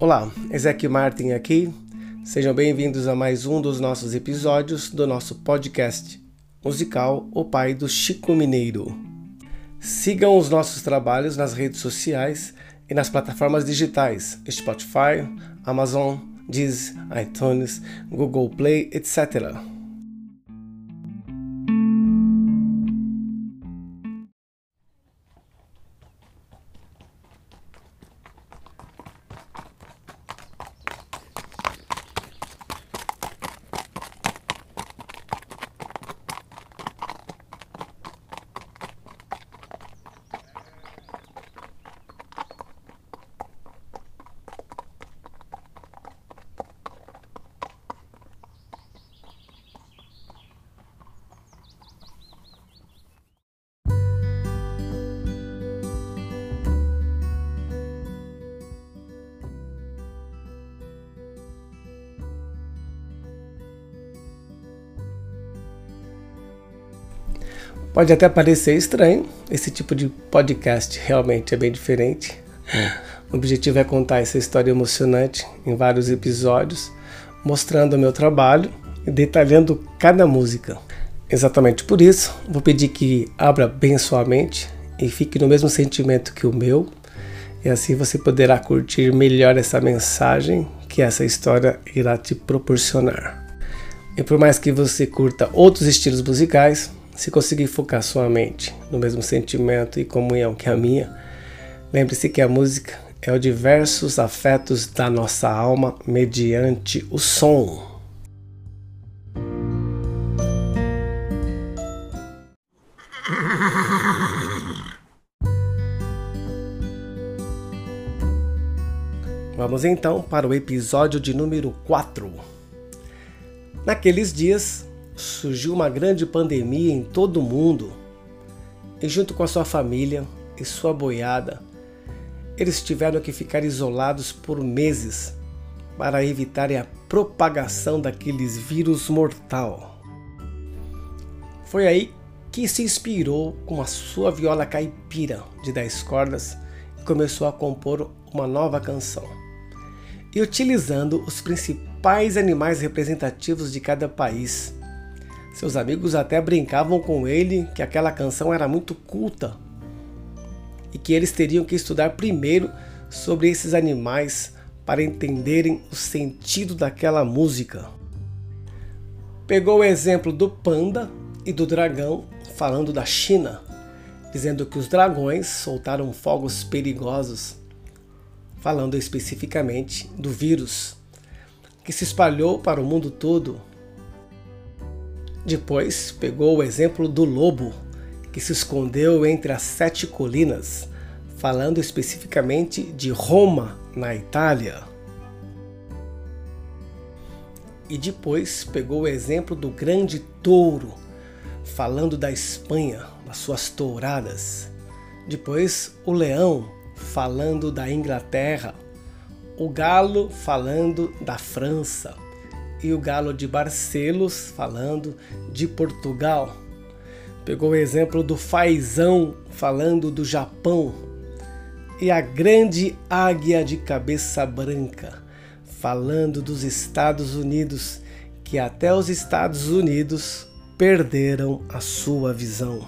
Olá, Ezequiel Martin aqui. Sejam bem-vindos a mais um dos nossos episódios do nosso podcast musical O Pai do Chico Mineiro. Sigam os nossos trabalhos nas redes sociais e nas plataformas digitais Spotify, Amazon, Deezer, iTunes, Google Play, etc. Pode até parecer estranho, esse tipo de podcast realmente é bem diferente. O objetivo é contar essa história emocionante em vários episódios, mostrando o meu trabalho e detalhando cada música. Exatamente por isso, vou pedir que abra bem sua mente e fique no mesmo sentimento que o meu, e assim você poderá curtir melhor essa mensagem que essa história irá te proporcionar. E por mais que você curta outros estilos musicais, se conseguir focar sua mente no mesmo sentimento e comunhão que a minha, lembre-se que a música é o diversos afetos da nossa alma mediante o som. Vamos então para o episódio de número 4. Naqueles dias, surgiu uma grande pandemia em todo o mundo e, junto com a sua família e sua boiada, eles tiveram que ficar isolados por meses para evitar a propagação daqueles vírus mortal. Foi aí que se inspirou com a sua viola caipira de 10 cordas e começou a compor uma nova canção. E utilizando os principais animais representativos de cada país, seus amigos até brincavam com ele que aquela canção era muito culta e que eles teriam que estudar primeiro sobre esses animais para entenderem o sentido daquela música. Pegou o exemplo do panda e do dragão, falando da China, dizendo que os dragões soltaram fogos perigosos, falando especificamente do vírus que se espalhou para o mundo todo depois pegou o exemplo do lobo, que se escondeu entre as sete colinas, falando especificamente de Roma, na Itália. E depois pegou o exemplo do grande touro, falando da Espanha, das suas touradas. Depois o leão, falando da Inglaterra. O galo, falando da França e o Galo de Barcelos, falando de Portugal. Pegou o exemplo do Faisão, falando do Japão. E a grande águia de cabeça branca, falando dos Estados Unidos, que até os Estados Unidos perderam a sua visão.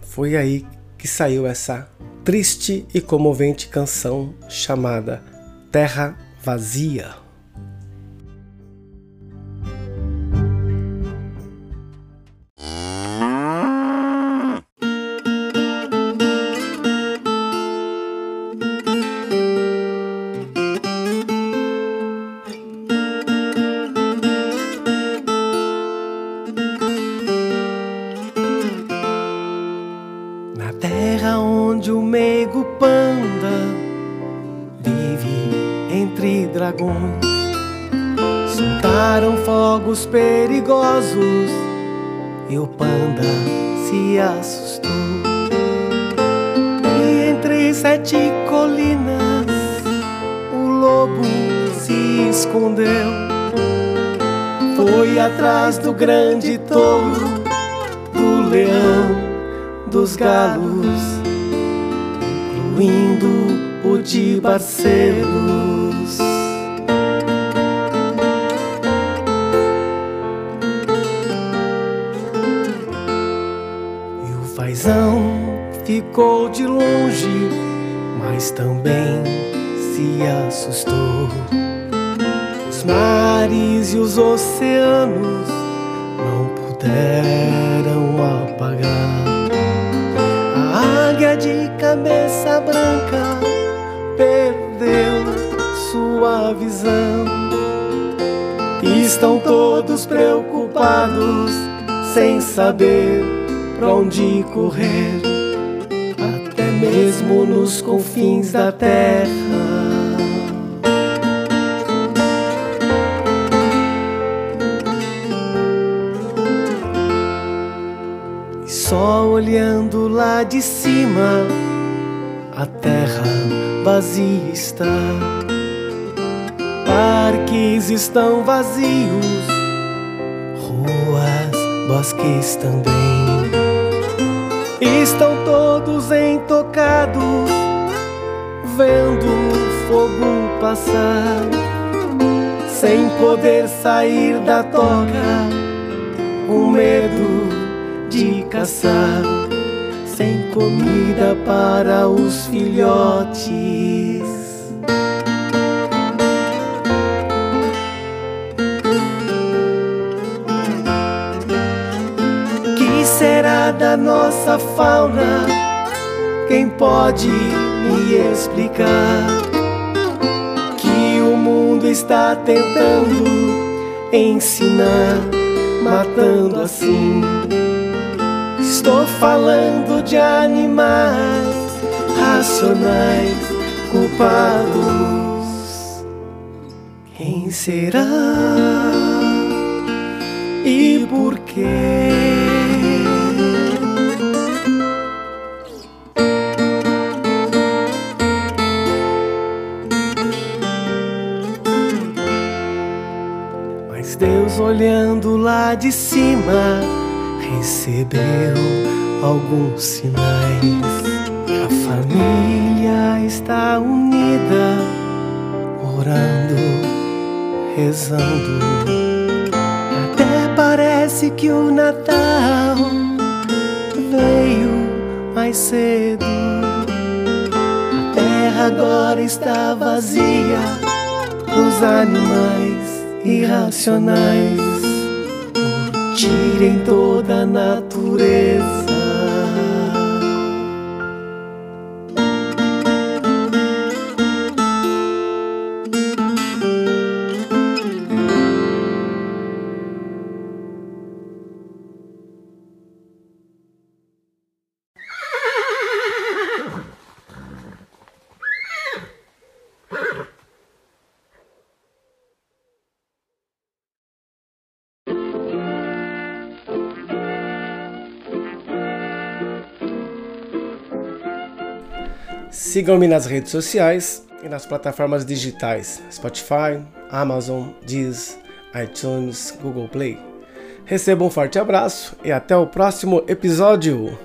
Foi aí que saiu essa triste e comovente canção chamada Terra Vazia. Soltaram fogos perigosos e o panda se assustou. E entre sete colinas o lobo se escondeu. Foi atrás do grande touro, do leão dos galos, incluindo o de Barcelos. Fazão ficou de longe, mas também se assustou. Os mares e os oceanos não puderam apagar a águia de cabeça branca perdeu sua visão. Estão todos preocupados, sem saber pra onde correr, até mesmo nos confins da terra. E Só olhando lá de cima, a terra vazia está. Parques estão vazios, ruas, bosques também. Estão todos intocados, vendo o fogo passar, sem poder sair da toca, com medo de caçar, sem comida para os filhotes. Da nossa fauna? Quem pode me explicar? Que o mundo está tentando ensinar, matando assim. Estou falando de animais racionais culpados. Quem será e por quê? Olhando lá de cima recebeu alguns sinais. A família está unida, orando, rezando. Até parece que o Natal veio mais cedo. A terra agora está vazia, os animais irracionais curtirem toda a natureza. Sigam-me nas redes sociais e nas plataformas digitais Spotify, Amazon, Deezer, iTunes, Google Play. Receba um forte abraço e até o próximo episódio!